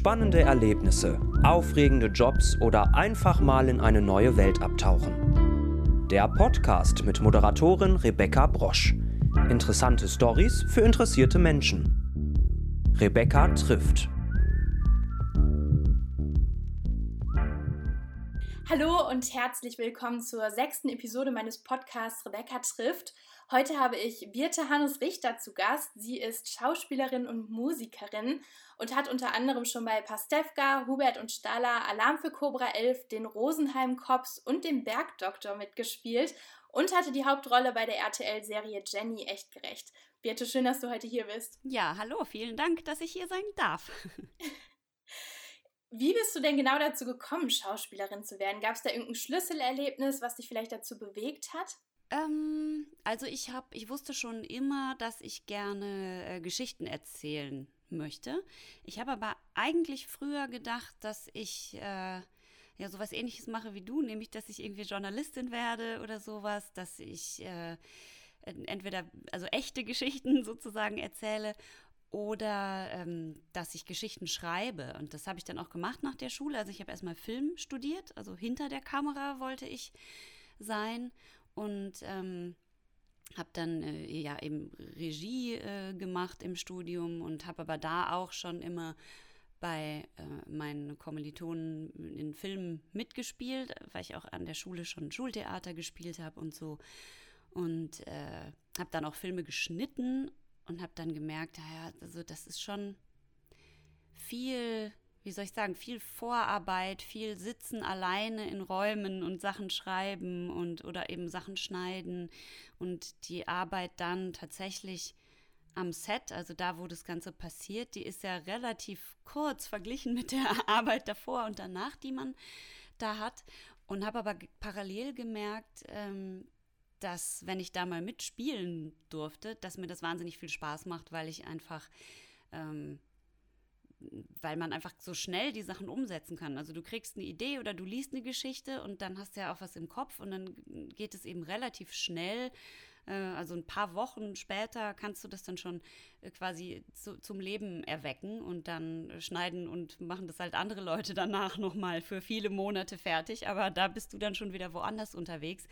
Spannende Erlebnisse, aufregende Jobs oder einfach mal in eine neue Welt abtauchen. Der Podcast mit Moderatorin Rebecca Brosch. Interessante Stories für interessierte Menschen. Rebecca trifft. Hallo und herzlich willkommen zur sechsten Episode meines Podcasts Rebecca trifft. Heute habe ich Birte Hannes Richter zu Gast. Sie ist Schauspielerin und Musikerin und hat unter anderem schon bei Pastewka, Hubert und Staller, Alarm für Cobra 11, den Rosenheim Cops und dem Bergdoktor mitgespielt und hatte die Hauptrolle bei der RTL-Serie Jenny echt gerecht. Birte, schön, dass du heute hier bist. Ja, hallo, vielen Dank, dass ich hier sein darf. Wie bist du denn genau dazu gekommen, Schauspielerin zu werden? Gab es da irgendein Schlüsselerlebnis, was dich vielleicht dazu bewegt hat? Ähm, also ich habe, ich wusste schon immer, dass ich gerne äh, Geschichten erzählen möchte. Ich habe aber eigentlich früher gedacht, dass ich äh, ja sowas ähnliches mache wie du, nämlich dass ich irgendwie Journalistin werde oder sowas, dass ich äh, entweder also echte Geschichten sozusagen erzähle oder ähm, dass ich Geschichten schreibe. Und das habe ich dann auch gemacht nach der Schule. Also ich habe erstmal Film studiert, also hinter der Kamera wollte ich sein und ähm, habe dann äh, ja eben Regie äh, gemacht im Studium und habe aber da auch schon immer bei äh, meinen Kommilitonen in Filmen mitgespielt, weil ich auch an der Schule schon Schultheater gespielt habe und so. Und äh, habe dann auch Filme geschnitten und habe dann gemerkt, ja, also das ist schon viel wie soll ich sagen, viel Vorarbeit, viel Sitzen alleine in Räumen und Sachen schreiben und oder eben Sachen schneiden und die Arbeit dann tatsächlich am Set, also da, wo das Ganze passiert, die ist ja relativ kurz verglichen mit der Arbeit davor und danach, die man da hat. Und habe aber parallel gemerkt, ähm, dass wenn ich da mal mitspielen durfte, dass mir das wahnsinnig viel Spaß macht, weil ich einfach ähm, weil man einfach so schnell die Sachen umsetzen kann. Also du kriegst eine Idee oder du liest eine Geschichte und dann hast du ja auch was im Kopf und dann geht es eben relativ schnell. Äh, also ein paar Wochen später kannst du das dann schon äh, quasi zu, zum Leben erwecken und dann schneiden und machen das halt andere Leute danach nochmal für viele Monate fertig. Aber da bist du dann schon wieder woanders unterwegs.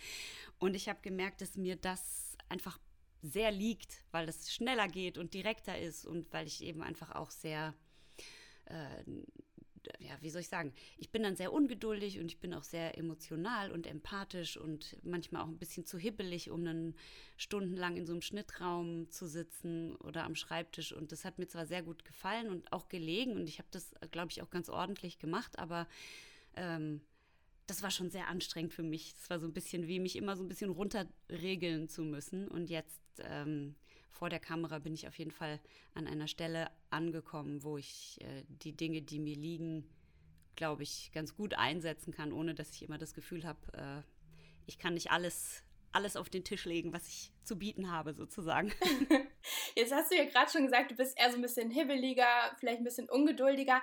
Und ich habe gemerkt, dass mir das einfach sehr liegt, weil es schneller geht und direkter ist und weil ich eben einfach auch sehr äh, ja, wie soll ich sagen, ich bin dann sehr ungeduldig und ich bin auch sehr emotional und empathisch und manchmal auch ein bisschen zu hibbelig, um dann stundenlang in so einem Schnittraum zu sitzen oder am Schreibtisch. Und das hat mir zwar sehr gut gefallen und auch gelegen und ich habe das, glaube ich, auch ganz ordentlich gemacht, aber ähm, das war schon sehr anstrengend für mich. Es war so ein bisschen wie mich immer so ein bisschen runterregeln zu müssen. Und jetzt ähm, vor der Kamera bin ich auf jeden Fall an einer Stelle angekommen, wo ich äh, die Dinge, die mir liegen, glaube ich, ganz gut einsetzen kann, ohne dass ich immer das Gefühl habe, äh, ich kann nicht alles, alles auf den Tisch legen, was ich zu bieten habe, sozusagen. Jetzt hast du ja gerade schon gesagt, du bist eher so ein bisschen hibbeliger, vielleicht ein bisschen ungeduldiger.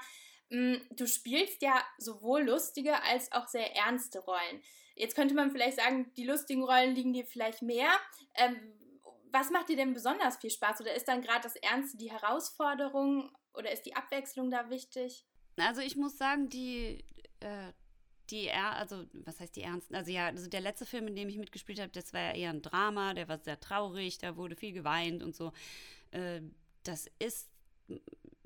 Mm, du spielst ja sowohl lustige als auch sehr ernste Rollen. Jetzt könnte man vielleicht sagen, die lustigen Rollen liegen dir vielleicht mehr. Ähm, was macht dir denn besonders viel Spaß? Oder ist dann gerade das Ernste die Herausforderung oder ist die Abwechslung da wichtig? Also ich muss sagen, die, äh, die, also was heißt die Ernsten? Also ja, also der letzte Film, in dem ich mitgespielt habe, das war ja eher ein Drama, der war sehr traurig, da wurde viel geweint und so. Äh, das ist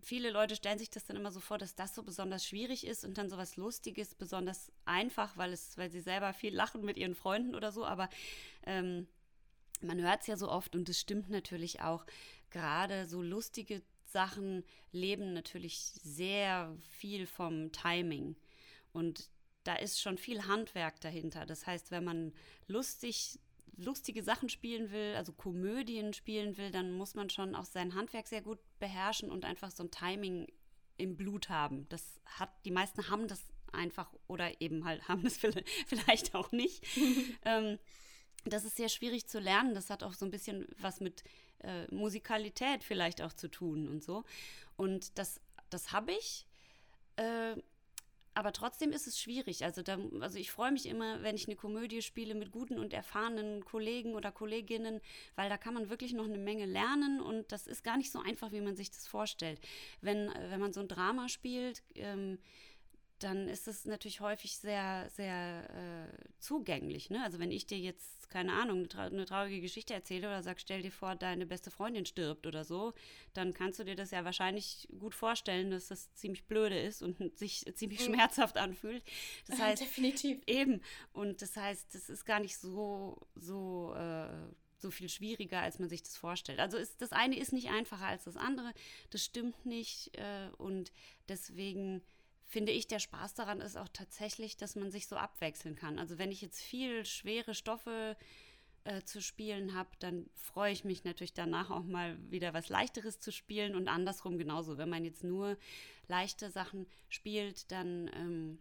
viele Leute stellen sich das dann immer so vor, dass das so besonders schwierig ist und dann so was Lustiges besonders einfach, weil es, weil sie selber viel lachen mit ihren Freunden oder so. Aber ähm, man hört es ja so oft und es stimmt natürlich auch, gerade so lustige Sachen leben natürlich sehr viel vom Timing. Und da ist schon viel Handwerk dahinter. Das heißt, wenn man lustig lustige Sachen spielen will, also Komödien spielen will, dann muss man schon auch sein Handwerk sehr gut beherrschen und einfach so ein Timing im Blut haben. Das hat, die meisten haben das einfach oder eben halt haben das vielleicht auch nicht. ähm, das ist sehr schwierig zu lernen. Das hat auch so ein bisschen was mit äh, Musikalität vielleicht auch zu tun und so. Und das, das habe ich. Äh, aber trotzdem ist es schwierig. Also, da, also ich freue mich immer, wenn ich eine Komödie spiele mit guten und erfahrenen Kollegen oder Kolleginnen, weil da kann man wirklich noch eine Menge lernen und das ist gar nicht so einfach, wie man sich das vorstellt. Wenn, wenn man so ein Drama spielt, ähm, dann ist es natürlich häufig sehr, sehr äh, zugänglich. Ne? Also wenn ich dir jetzt, keine Ahnung, eine, tra eine, traurige Geschichte erzähle oder sag, stell dir vor, deine beste Freundin stirbt oder so, dann kannst du dir das ja wahrscheinlich gut vorstellen, dass das ziemlich blöde ist und sich ziemlich mhm. schmerzhaft anfühlt. Das heißt, Definitiv. Eben. Und das heißt, das ist gar nicht so, so äh, so viel schwieriger, als man sich das vorstellt. Also ist, das eine ist nicht einfacher als das andere, das stimmt nicht äh, und deswegen finde ich, der Spaß daran ist auch tatsächlich, dass man sich so abwechseln kann. Also wenn ich jetzt viel schwere Stoffe äh, zu spielen habe, dann freue ich mich natürlich danach auch mal wieder was Leichteres zu spielen und andersrum genauso. Wenn man jetzt nur leichte Sachen spielt, dann ähm,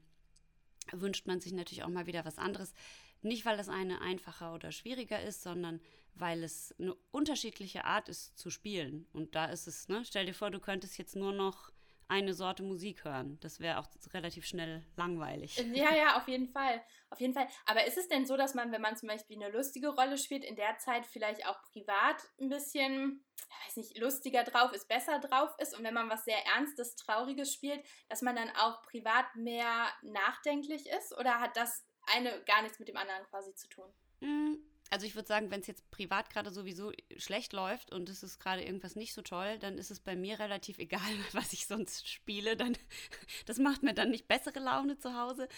wünscht man sich natürlich auch mal wieder was anderes. Nicht, weil das eine einfacher oder schwieriger ist, sondern weil es eine unterschiedliche Art ist zu spielen. Und da ist es, ne, stell dir vor, du könntest jetzt nur noch eine Sorte Musik hören. Das wäre auch relativ schnell langweilig. Ja, ja, auf jeden Fall. Auf jeden Fall. Aber ist es denn so, dass man, wenn man zum Beispiel eine lustige Rolle spielt, in der Zeit vielleicht auch privat ein bisschen, ich weiß nicht, lustiger drauf ist, besser drauf ist? Und wenn man was sehr Ernstes, Trauriges spielt, dass man dann auch privat mehr nachdenklich ist? Oder hat das eine gar nichts mit dem anderen quasi zu tun? Mm, also ich würde sagen, wenn es jetzt privat gerade sowieso schlecht läuft und es ist gerade irgendwas nicht so toll, dann ist es bei mir relativ egal, was ich sonst spiele. Dann, das macht mir dann nicht bessere Laune zu Hause.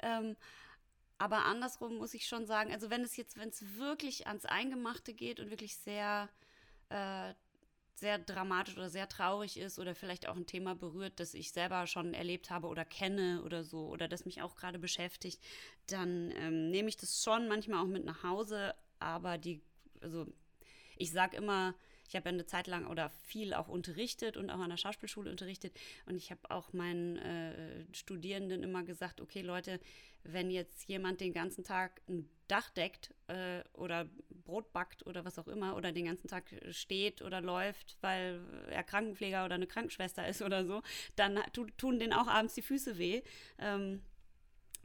Ähm, aber andersrum muss ich schon sagen, also wenn es jetzt, wenn es wirklich ans Eingemachte geht und wirklich sehr, äh, sehr dramatisch oder sehr traurig ist oder vielleicht auch ein Thema berührt, das ich selber schon erlebt habe oder kenne oder so oder das mich auch gerade beschäftigt, dann ähm, nehme ich das schon manchmal auch mit nach Hause. Aber die, also ich sage immer, ich habe ja eine Zeit lang oder viel auch unterrichtet und auch an der Schauspielschule unterrichtet. Und ich habe auch meinen äh, Studierenden immer gesagt, okay Leute, wenn jetzt jemand den ganzen Tag ein Dach deckt äh, oder Brot backt oder was auch immer oder den ganzen Tag steht oder läuft, weil er Krankenpfleger oder eine Krankenschwester ist oder so, dann tun denen auch abends die Füße weh. Ähm,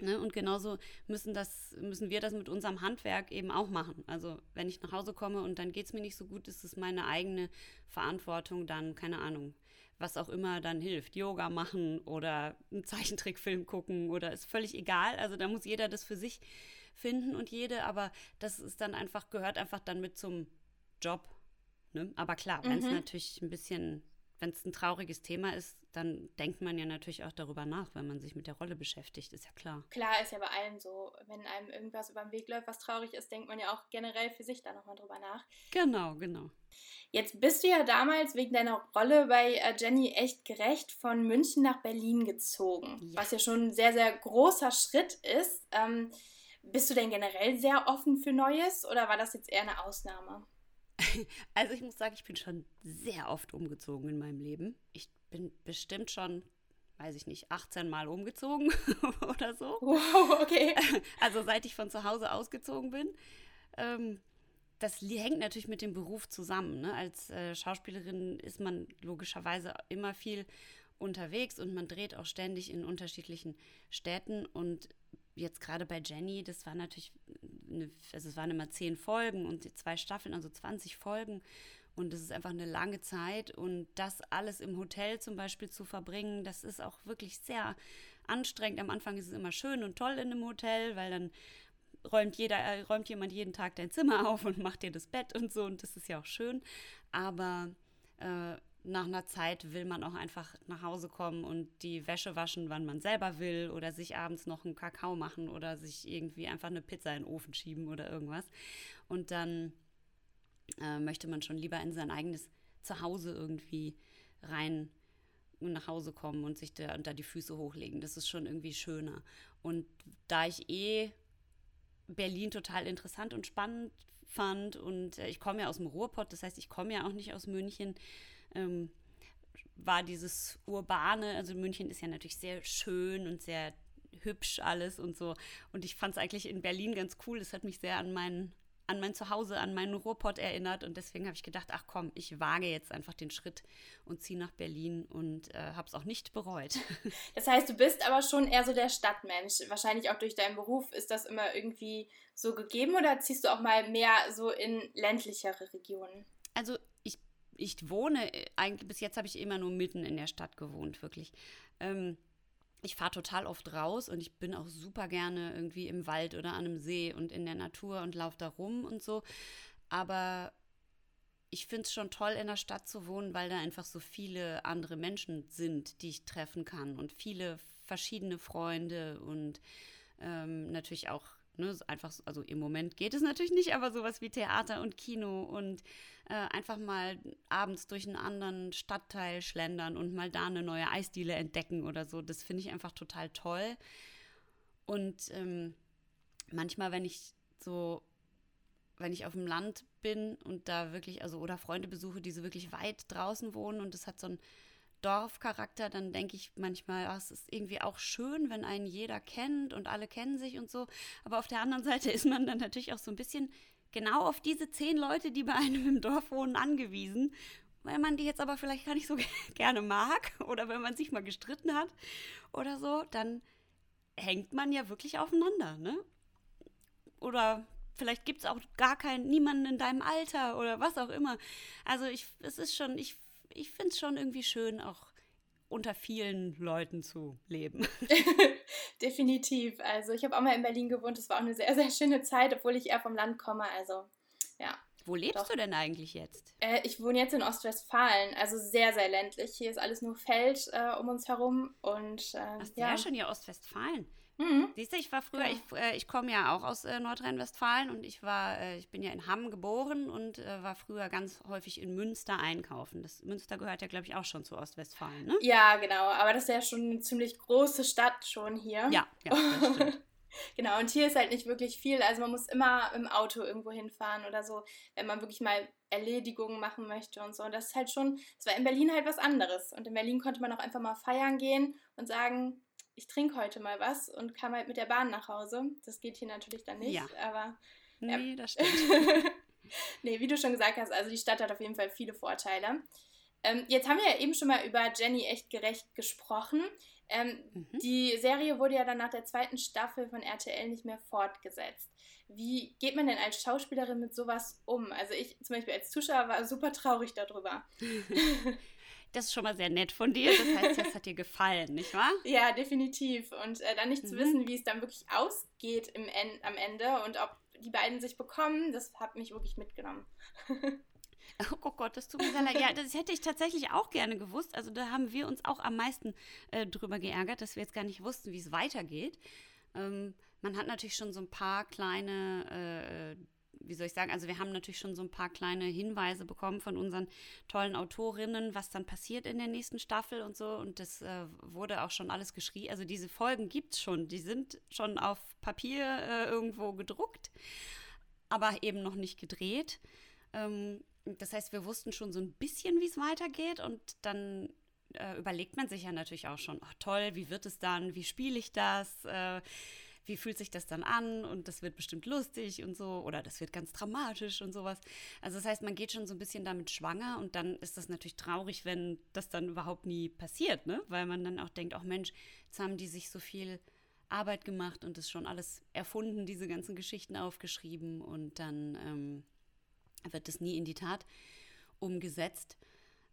Ne? Und genauso müssen, das, müssen wir das mit unserem Handwerk eben auch machen. Also wenn ich nach Hause komme und dann geht es mir nicht so gut, ist es meine eigene Verantwortung, dann, keine Ahnung, was auch immer dann hilft. Yoga machen oder einen Zeichentrickfilm gucken oder ist völlig egal. Also da muss jeder das für sich finden und jede, aber das ist dann einfach, gehört einfach dann mit zum Job. Ne? Aber klar, wenn es mhm. natürlich ein bisschen wenn es ein trauriges Thema ist, dann denkt man ja natürlich auch darüber nach, wenn man sich mit der Rolle beschäftigt, ist ja klar. Klar, ist ja bei allen so. Wenn einem irgendwas über den Weg läuft, was traurig ist, denkt man ja auch generell für sich da nochmal drüber nach. Genau, genau. Jetzt bist du ja damals wegen deiner Rolle bei äh, Jenny echt gerecht von München nach Berlin gezogen, ja. was ja schon ein sehr, sehr großer Schritt ist. Ähm, bist du denn generell sehr offen für Neues oder war das jetzt eher eine Ausnahme? Also ich muss sagen, ich bin schon sehr oft umgezogen in meinem Leben. Ich bin bestimmt schon, weiß ich nicht, 18 Mal umgezogen oder so. Wow, okay. Also seit ich von zu Hause ausgezogen bin. Ähm, das hängt natürlich mit dem Beruf zusammen. Ne? Als äh, Schauspielerin ist man logischerweise immer viel unterwegs und man dreht auch ständig in unterschiedlichen Städten. Und jetzt gerade bei Jenny, das war natürlich, eine, also es waren immer zehn Folgen und zwei Staffeln, also 20 Folgen. Und das ist einfach eine lange Zeit. Und das alles im Hotel zum Beispiel zu verbringen, das ist auch wirklich sehr anstrengend. Am Anfang ist es immer schön und toll in einem Hotel, weil dann räumt jeder, äh, räumt jemand jeden Tag dein Zimmer auf und macht dir das Bett und so. Und das ist ja auch schön. Aber äh, nach einer Zeit will man auch einfach nach Hause kommen und die Wäsche waschen, wann man selber will oder sich abends noch einen Kakao machen oder sich irgendwie einfach eine Pizza in den Ofen schieben oder irgendwas. Und dann äh, möchte man schon lieber in sein eigenes Zuhause irgendwie rein und nach Hause kommen und sich da unter die Füße hochlegen. Das ist schon irgendwie schöner. Und da ich eh Berlin total interessant und spannend fand und äh, ich komme ja aus dem Ruhrpott, das heißt, ich komme ja auch nicht aus München, ähm, war dieses urbane, also München ist ja natürlich sehr schön und sehr hübsch alles und so. Und ich fand es eigentlich in Berlin ganz cool. Es hat mich sehr an meinen an mein Zuhause, an meinen Ruhrpott erinnert. Und deswegen habe ich gedacht, ach komm, ich wage jetzt einfach den Schritt und ziehe nach Berlin und äh, habe es auch nicht bereut. Das heißt, du bist aber schon eher so der Stadtmensch. Wahrscheinlich auch durch deinen Beruf ist das immer irgendwie so gegeben oder ziehst du auch mal mehr so in ländlichere Regionen? Also ich, wohne, äh, eigentlich bis jetzt habe ich immer nur mitten in der Stadt gewohnt, wirklich. Ähm, ich fahre total oft raus und ich bin auch super gerne irgendwie im Wald oder an einem See und in der Natur und laufe da rum und so. Aber ich finde es schon toll, in der Stadt zu wohnen, weil da einfach so viele andere Menschen sind, die ich treffen kann und viele verschiedene Freunde und ähm, natürlich auch ne, einfach, also im Moment geht es natürlich nicht, aber sowas wie Theater und Kino und äh, einfach mal abends durch einen anderen Stadtteil schlendern und mal da eine neue Eisdiele entdecken oder so, das finde ich einfach total toll. Und ähm, manchmal, wenn ich so, wenn ich auf dem Land bin und da wirklich, also oder Freunde besuche, die so wirklich weit draußen wohnen und das hat so ein Dorfcharakter, dann denke ich manchmal, ach, es ist irgendwie auch schön, wenn einen jeder kennt und alle kennen sich und so. Aber auf der anderen Seite ist man dann natürlich auch so ein bisschen genau auf diese zehn Leute, die bei einem im Dorf wohnen, angewiesen. Weil man die jetzt aber vielleicht gar nicht so gerne mag oder wenn man sich mal gestritten hat oder so, dann hängt man ja wirklich aufeinander, ne? Oder vielleicht gibt es auch gar keinen, niemanden in deinem Alter oder was auch immer. Also ich, es ist schon, ich ich finde es schon irgendwie schön, auch unter vielen Leuten zu leben. Definitiv. Also ich habe auch mal in Berlin gewohnt. Es war auch eine sehr, sehr schöne Zeit, obwohl ich eher vom Land komme. Also ja. Wo lebst doch. du denn eigentlich jetzt? Äh, ich wohne jetzt in Ostwestfalen, also sehr, sehr ländlich. Hier ist alles nur Feld äh, um uns herum. Und, äh, Ach, sehr ja. schön hier Ostwestfalen. Mhm. Siehst du, ich war früher, ja. ich, äh, ich komme ja auch aus äh, Nordrhein-Westfalen und ich war, äh, ich bin ja in Hamm geboren und äh, war früher ganz häufig in Münster einkaufen. Das Münster gehört ja, glaube ich, auch schon zu Ostwestfalen, ne? Ja, genau. Aber das ist ja schon eine ziemlich große Stadt schon hier. Ja, ja. Genau, und hier ist halt nicht wirklich viel. Also man muss immer im Auto irgendwo hinfahren oder so, wenn man wirklich mal Erledigungen machen möchte und so. Und das ist halt schon, es war in Berlin halt was anderes. Und in Berlin konnte man auch einfach mal feiern gehen und sagen, ich trinke heute mal was und kam halt mit der Bahn nach Hause. Das geht hier natürlich dann nicht, ja. aber. Ja. Nee, das stimmt. nee, wie du schon gesagt hast, also die Stadt hat auf jeden Fall viele Vorteile. Ähm, jetzt haben wir ja eben schon mal über Jenny echt gerecht gesprochen. Ähm, mhm. Die Serie wurde ja dann nach der zweiten Staffel von RTL nicht mehr fortgesetzt. Wie geht man denn als Schauspielerin mit sowas um? Also ich zum Beispiel als Zuschauer war super traurig darüber. Das ist schon mal sehr nett von dir. Das heißt, das hat dir gefallen, nicht wahr? Ja, definitiv. Und äh, dann nicht mhm. zu wissen, wie es dann wirklich ausgeht im en am Ende und ob die beiden sich bekommen, das hat mich wirklich mitgenommen. Oh Gott, das tut mir sehr leid. Ja, das hätte ich tatsächlich auch gerne gewusst. Also da haben wir uns auch am meisten äh, drüber geärgert, dass wir jetzt gar nicht wussten, wie es weitergeht. Ähm, man hat natürlich schon so ein paar kleine äh, wie soll ich sagen, also wir haben natürlich schon so ein paar kleine Hinweise bekommen von unseren tollen Autorinnen, was dann passiert in der nächsten Staffel und so. Und das äh, wurde auch schon alles geschrieben. Also diese Folgen gibt es schon, die sind schon auf Papier äh, irgendwo gedruckt, aber eben noch nicht gedreht. Ähm, das heißt, wir wussten schon so ein bisschen, wie es weitergeht und dann äh, überlegt man sich ja natürlich auch schon, ach toll, wie wird es dann, wie spiele ich das? Wie fühlt sich das dann an und das wird bestimmt lustig und so oder das wird ganz dramatisch und sowas. Also das heißt, man geht schon so ein bisschen damit schwanger und dann ist das natürlich traurig, wenn das dann überhaupt nie passiert, ne? Weil man dann auch denkt, ach Mensch, jetzt haben die sich so viel Arbeit gemacht und das schon alles erfunden, diese ganzen Geschichten aufgeschrieben und dann ähm, wird das nie in die Tat umgesetzt.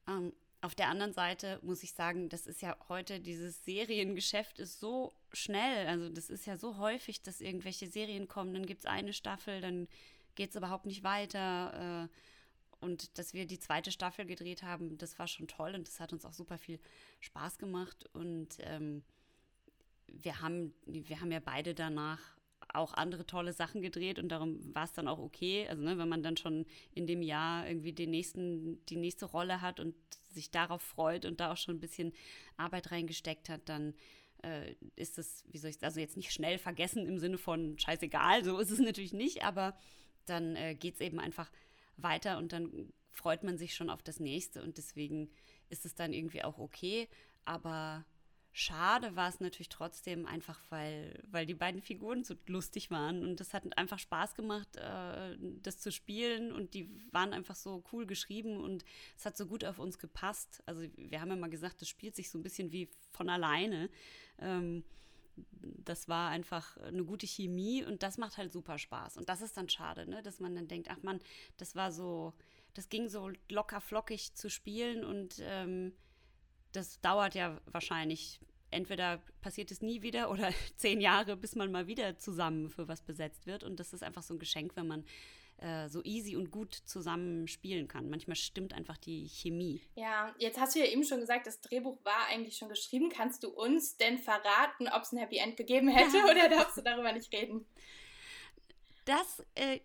Ähm, auf der anderen Seite muss ich sagen, das ist ja heute, dieses Seriengeschäft ist so schnell. Also das ist ja so häufig, dass irgendwelche Serien kommen, dann gibt es eine Staffel, dann geht es überhaupt nicht weiter. Äh, und dass wir die zweite Staffel gedreht haben, das war schon toll und das hat uns auch super viel Spaß gemacht. Und ähm, wir, haben, wir haben ja beide danach auch andere tolle Sachen gedreht und darum war es dann auch okay. Also ne, wenn man dann schon in dem Jahr irgendwie den nächsten, die nächste Rolle hat und sich darauf freut und da auch schon ein bisschen Arbeit reingesteckt hat, dann äh, ist es, wie soll ich also jetzt nicht schnell vergessen im Sinne von scheißegal, so ist es natürlich nicht, aber dann äh, geht es eben einfach weiter und dann freut man sich schon auf das nächste und deswegen ist es dann irgendwie auch okay, aber Schade war es natürlich trotzdem einfach, weil, weil die beiden Figuren so lustig waren und es hat einfach Spaß gemacht, äh, das zu spielen und die waren einfach so cool geschrieben und es hat so gut auf uns gepasst. Also wir haben ja mal gesagt, das spielt sich so ein bisschen wie von alleine. Ähm, das war einfach eine gute Chemie und das macht halt super Spaß. Und das ist dann schade, ne? dass man dann denkt, ach man, das war so, das ging so locker flockig zu spielen und ähm, das dauert ja wahrscheinlich. Entweder passiert es nie wieder oder zehn Jahre, bis man mal wieder zusammen für was besetzt wird. Und das ist einfach so ein Geschenk, wenn man äh, so easy und gut zusammen spielen kann. Manchmal stimmt einfach die Chemie. Ja, jetzt hast du ja eben schon gesagt, das Drehbuch war eigentlich schon geschrieben. Kannst du uns denn verraten, ob es ein Happy End gegeben hätte oder darfst du darüber nicht reden? Das, äh,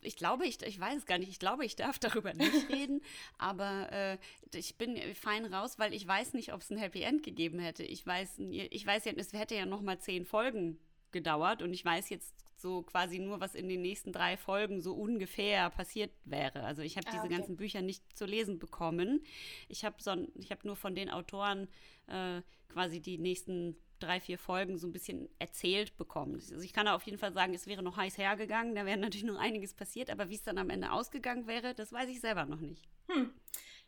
ich, ich glaube, ich, ich weiß es gar nicht, ich glaube, ich darf darüber nicht reden, aber äh, ich bin fein raus, weil ich weiß nicht, ob es ein Happy End gegeben hätte. Ich weiß, ich weiß ja, es hätte ja noch mal zehn Folgen gedauert und ich weiß jetzt so quasi nur, was in den nächsten drei Folgen so ungefähr passiert wäre. Also ich habe ah, diese okay. ganzen Bücher nicht zu lesen bekommen. Ich habe so, hab nur von den Autoren äh, quasi die nächsten drei, vier Folgen so ein bisschen erzählt bekommen. Also ich kann auf jeden Fall sagen, es wäre noch heiß hergegangen, da wäre natürlich noch einiges passiert, aber wie es dann am Ende ausgegangen wäre, das weiß ich selber noch nicht. Hm.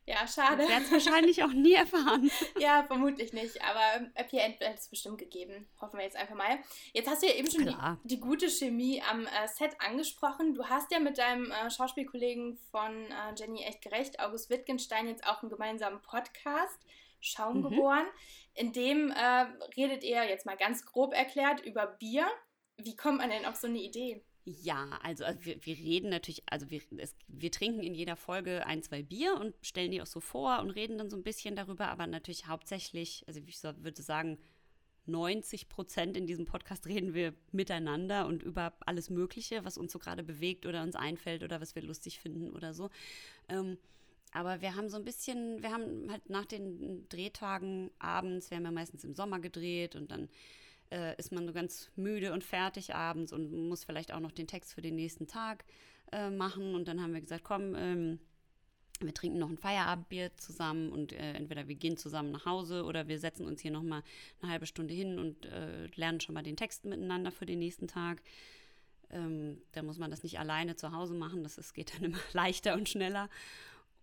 Ja, schade. Ich werde es wahrscheinlich auch nie erfahren. ja, vermutlich nicht. Aber Happy End wird es bestimmt gegeben. Hoffen wir jetzt einfach mal. Jetzt hast du ja eben schon die, die, gute Chemie am äh, Set angesprochen. Du hast ja mit deinem äh, Schauspielkollegen von äh, Jenny echt gerecht, August Wittgenstein, jetzt auch einen gemeinsamen Podcast, Schaum mhm. geboren. In dem äh, redet ihr, jetzt mal ganz grob erklärt, über Bier. Wie kommt man denn auf so eine Idee? Ja, also, also wir, wir, reden natürlich, also wir, es, wir trinken in jeder Folge ein, zwei Bier und stellen die auch so vor und reden dann so ein bisschen darüber, aber natürlich hauptsächlich, also ich würde sagen, 90 Prozent in diesem Podcast reden wir miteinander und über alles Mögliche, was uns so gerade bewegt oder uns einfällt oder was wir lustig finden oder so. Ähm, aber wir haben so ein bisschen, wir haben halt nach den Drehtagen abends, wir haben ja meistens im Sommer gedreht und dann äh, ist man so ganz müde und fertig abends und muss vielleicht auch noch den Text für den nächsten Tag äh, machen. Und dann haben wir gesagt, komm, ähm, wir trinken noch ein Feierabendbier zusammen und äh, entweder wir gehen zusammen nach Hause oder wir setzen uns hier noch mal eine halbe Stunde hin und äh, lernen schon mal den Text miteinander für den nächsten Tag. Ähm, da muss man das nicht alleine zu Hause machen, das ist, geht dann immer leichter und schneller.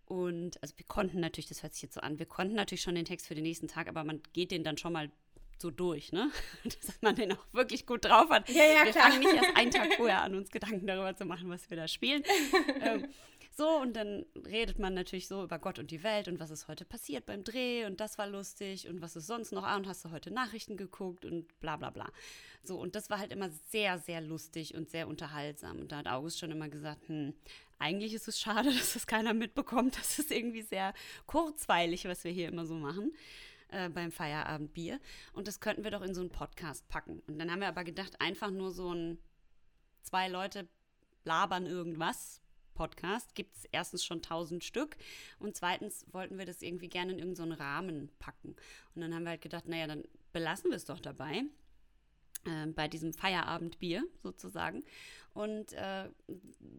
Und also wir konnten natürlich, das hört sich jetzt so an, wir konnten natürlich schon den Text für den nächsten Tag, aber man geht den dann schon mal so durch, ne? Dass man den auch wirklich gut drauf hat. Ja, ja, wir klar. fangen nicht erst einen Tag vorher an, uns Gedanken darüber zu machen, was wir da spielen. ähm, so, und dann redet man natürlich so über Gott und die Welt und was ist heute passiert beim Dreh und das war lustig und was ist sonst noch, ah, und hast du heute Nachrichten geguckt und bla bla bla. So, und das war halt immer sehr, sehr lustig und sehr unterhaltsam. Und da hat August schon immer gesagt, hm, eigentlich ist es schade, dass das keiner mitbekommt. Das ist irgendwie sehr kurzweilig, was wir hier immer so machen äh, beim Feierabendbier. Und das könnten wir doch in so einen Podcast packen. Und dann haben wir aber gedacht, einfach nur so ein zwei Leute labern irgendwas. Podcast gibt es erstens schon tausend Stück und zweitens wollten wir das irgendwie gerne in irgendeinen so Rahmen packen. Und dann haben wir halt gedacht, naja, dann belassen wir es doch dabei bei diesem Feierabendbier sozusagen und äh,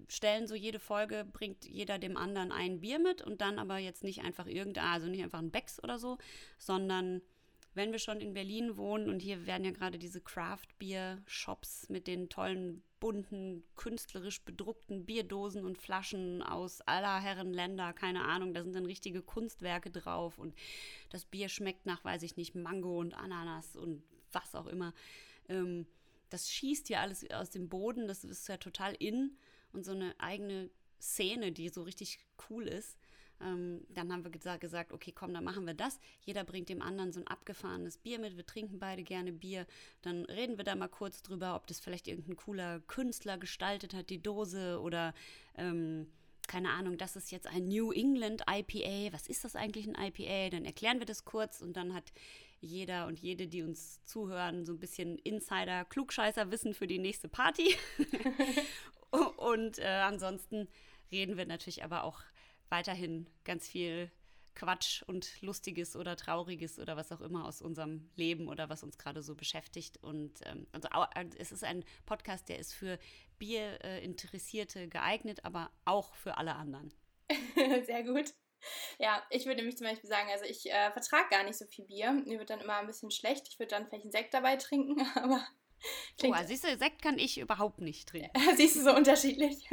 stellen so jede Folge, bringt jeder dem anderen ein Bier mit und dann aber jetzt nicht einfach irgendein, also nicht einfach ein Becks oder so, sondern wenn wir schon in Berlin wohnen und hier werden ja gerade diese Craft-Bier-Shops mit den tollen, bunten, künstlerisch bedruckten Bierdosen und Flaschen aus aller Herren Länder, keine Ahnung, da sind dann richtige Kunstwerke drauf und das Bier schmeckt nach, weiß ich nicht, Mango und Ananas und was auch immer. Ähm, das schießt ja alles aus dem Boden, das ist ja total in und so eine eigene Szene, die so richtig cool ist. Ähm, dann haben wir gesagt, gesagt, okay, komm, dann machen wir das. Jeder bringt dem anderen so ein abgefahrenes Bier mit. Wir trinken beide gerne Bier. Dann reden wir da mal kurz drüber, ob das vielleicht irgendein cooler Künstler gestaltet hat, die Dose oder ähm, keine Ahnung, das ist jetzt ein New England IPA. Was ist das eigentlich ein IPA? Dann erklären wir das kurz und dann hat jeder und jede, die uns zuhören, so ein bisschen Insider-Klugscheißer-Wissen für die nächste Party. und äh, ansonsten reden wir natürlich aber auch weiterhin ganz viel Quatsch und Lustiges oder Trauriges oder was auch immer aus unserem Leben oder was uns gerade so beschäftigt. Und ähm, also es ist ein Podcast, der ist für Bierinteressierte äh, geeignet, aber auch für alle anderen. Sehr gut. Ja, ich würde nämlich zum Beispiel sagen, also ich äh, vertrage gar nicht so viel Bier. Mir wird dann immer ein bisschen schlecht. Ich würde dann vielleicht einen Sekt dabei trinken, aber. Oh, siehst du, Sekt kann ich überhaupt nicht trinken. siehst du, so unterschiedlich.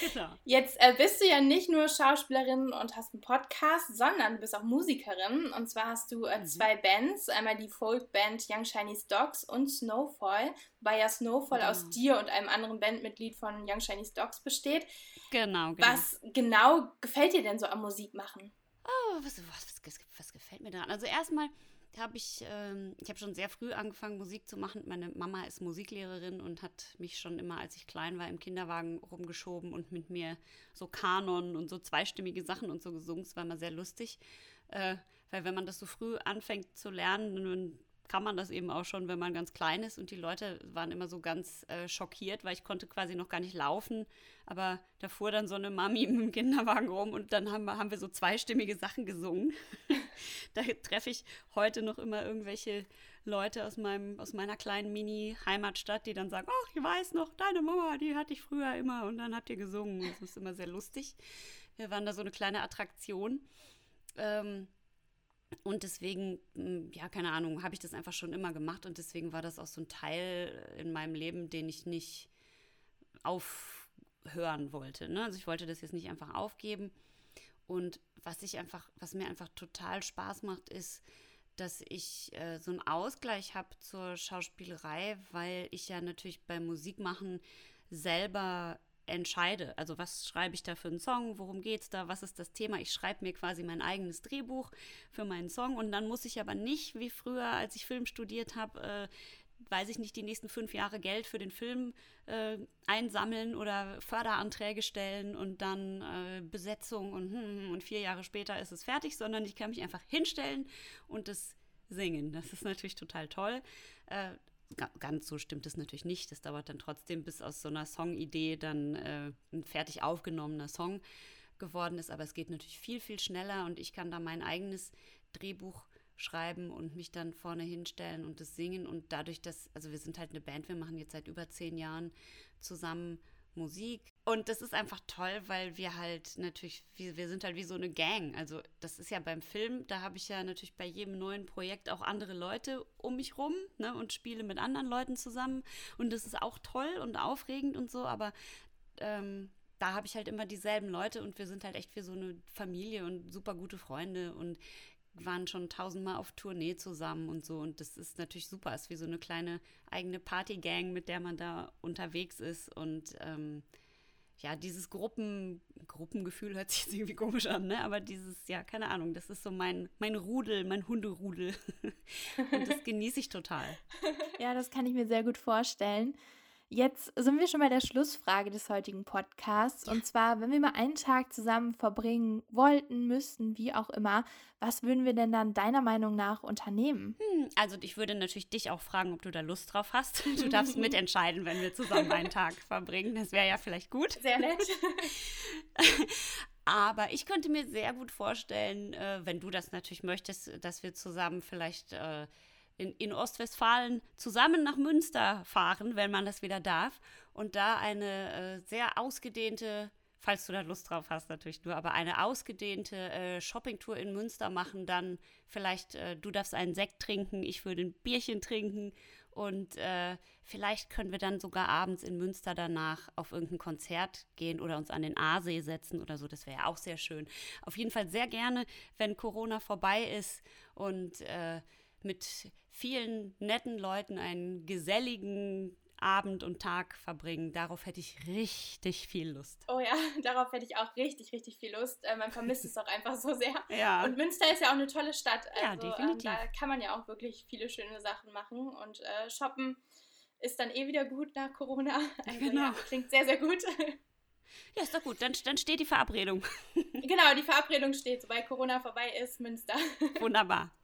Genau. Jetzt äh, bist du ja nicht nur Schauspielerin und hast einen Podcast, sondern du bist auch Musikerin. Und zwar hast du äh, mhm. zwei Bands, einmal die Folkband Young Chinese Dogs und Snowfall, wobei ja Snowfall genau. aus dir und einem anderen Bandmitglied von Young Chinese Dogs besteht. Genau, genau. Was genau gefällt dir denn so am Musikmachen? Oh, was, was, was, was gefällt mir daran? Also erstmal habe ich, ähm, ich habe schon sehr früh angefangen, Musik zu machen. Meine Mama ist Musiklehrerin und hat mich schon immer, als ich klein war, im Kinderwagen rumgeschoben und mit mir so Kanon und so zweistimmige Sachen und so gesungen. Es war immer sehr lustig, äh, weil wenn man das so früh anfängt zu lernen, dann kann man das eben auch schon, wenn man ganz klein ist. Und die Leute waren immer so ganz äh, schockiert, weil ich konnte quasi noch gar nicht laufen. Aber da fuhr dann so eine Mami im Kinderwagen rum und dann haben wir, haben wir so zweistimmige Sachen gesungen. da treffe ich heute noch immer irgendwelche Leute aus, meinem, aus meiner kleinen Mini-Heimatstadt, die dann sagen, ach, ich weiß noch, deine Mama, die hatte ich früher immer und dann habt ihr gesungen. Das ist immer sehr lustig. Wir waren da so eine kleine Attraktion. Ähm, und deswegen, hm, ja, keine Ahnung, habe ich das einfach schon immer gemacht und deswegen war das auch so ein Teil in meinem Leben, den ich nicht aufhören wollte. Ne? Also ich wollte das jetzt nicht einfach aufgeben. Und was ich einfach, was mir einfach total Spaß macht, ist, dass ich äh, so einen Ausgleich habe zur Schauspielerei, weil ich ja natürlich beim Musikmachen selber entscheide. Also was schreibe ich da für einen Song, worum geht es da, was ist das Thema? Ich schreibe mir quasi mein eigenes Drehbuch für meinen Song und dann muss ich aber nicht, wie früher, als ich Film studiert habe, äh, weiß ich nicht, die nächsten fünf Jahre Geld für den Film äh, einsammeln oder Förderanträge stellen und dann äh, Besetzung und, hm, hm, und vier Jahre später ist es fertig, sondern ich kann mich einfach hinstellen und das singen. Das ist natürlich total toll. Äh, ganz so stimmt es natürlich nicht. Das dauert dann trotzdem, bis aus so einer Songidee dann äh, ein fertig aufgenommener Song geworden ist. Aber es geht natürlich viel, viel schneller und ich kann da mein eigenes Drehbuch schreiben und mich dann vorne hinstellen und das singen. Und dadurch, dass, also wir sind halt eine Band, wir machen jetzt seit über zehn Jahren zusammen Musik. Und das ist einfach toll, weil wir halt natürlich, wir, sind halt wie so eine Gang. Also das ist ja beim Film, da habe ich ja natürlich bei jedem neuen Projekt auch andere Leute um mich rum ne, und spiele mit anderen Leuten zusammen. Und das ist auch toll und aufregend und so, aber ähm, da habe ich halt immer dieselben Leute und wir sind halt echt wie so eine Familie und super gute Freunde und waren schon tausendmal auf Tournee zusammen und so. Und das ist natürlich super. Ist wie so eine kleine eigene Partygang, mit der man da unterwegs ist. Und ähm, ja, dieses Gruppen, Gruppengefühl hört sich jetzt irgendwie komisch an, ne? Aber dieses, ja, keine Ahnung, das ist so mein, mein Rudel, mein Hunderudel. und das genieße ich total. Ja, das kann ich mir sehr gut vorstellen. Jetzt sind wir schon bei der Schlussfrage des heutigen Podcasts. Und zwar, wenn wir mal einen Tag zusammen verbringen wollten, müssten, wie auch immer, was würden wir denn dann deiner Meinung nach unternehmen? Hm, also ich würde natürlich dich auch fragen, ob du da Lust drauf hast. Du darfst mitentscheiden, wenn wir zusammen einen Tag verbringen. Das wäre ja vielleicht gut. Sehr nett. Aber ich könnte mir sehr gut vorstellen, äh, wenn du das natürlich möchtest, dass wir zusammen vielleicht äh, in, in Ostwestfalen zusammen nach Münster fahren, wenn man das wieder darf, und da eine äh, sehr ausgedehnte, falls du da Lust drauf hast natürlich nur, aber eine ausgedehnte äh, Shoppingtour in Münster machen, dann vielleicht, äh, du darfst einen Sekt trinken, ich würde ein Bierchen trinken und äh, vielleicht können wir dann sogar abends in Münster danach auf irgendein Konzert gehen oder uns an den Aasee setzen oder so. Das wäre ja auch sehr schön. Auf jeden Fall sehr gerne, wenn Corona vorbei ist und äh, mit vielen netten Leuten einen geselligen Abend und Tag verbringen. Darauf hätte ich richtig viel Lust. Oh ja, darauf hätte ich auch richtig, richtig viel Lust. Äh, man vermisst es auch einfach so sehr. Ja. Und Münster ist ja auch eine tolle Stadt. Also, ja, definitiv. Ähm, da kann man ja auch wirklich viele schöne Sachen machen. Und äh, shoppen ist dann eh wieder gut nach Corona. Also, genau. Ja, klingt sehr, sehr gut. Ja, ist doch gut. Dann, dann steht die Verabredung. Genau, die Verabredung steht. Sobald Corona vorbei ist, Münster. Wunderbar.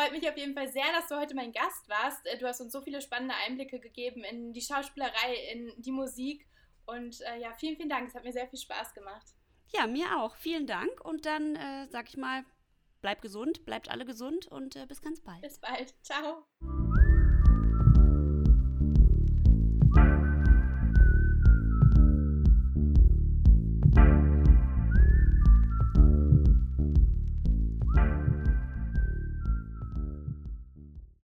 Freut mich auf jeden Fall sehr, dass du heute mein Gast warst. Äh, du hast uns so viele spannende Einblicke gegeben in die Schauspielerei, in die Musik. Und äh, ja, vielen, vielen Dank. Es hat mir sehr viel Spaß gemacht. Ja, mir auch. Vielen Dank. Und dann äh, sag ich mal, bleibt gesund, bleibt alle gesund und äh, bis ganz bald. Bis bald. Ciao.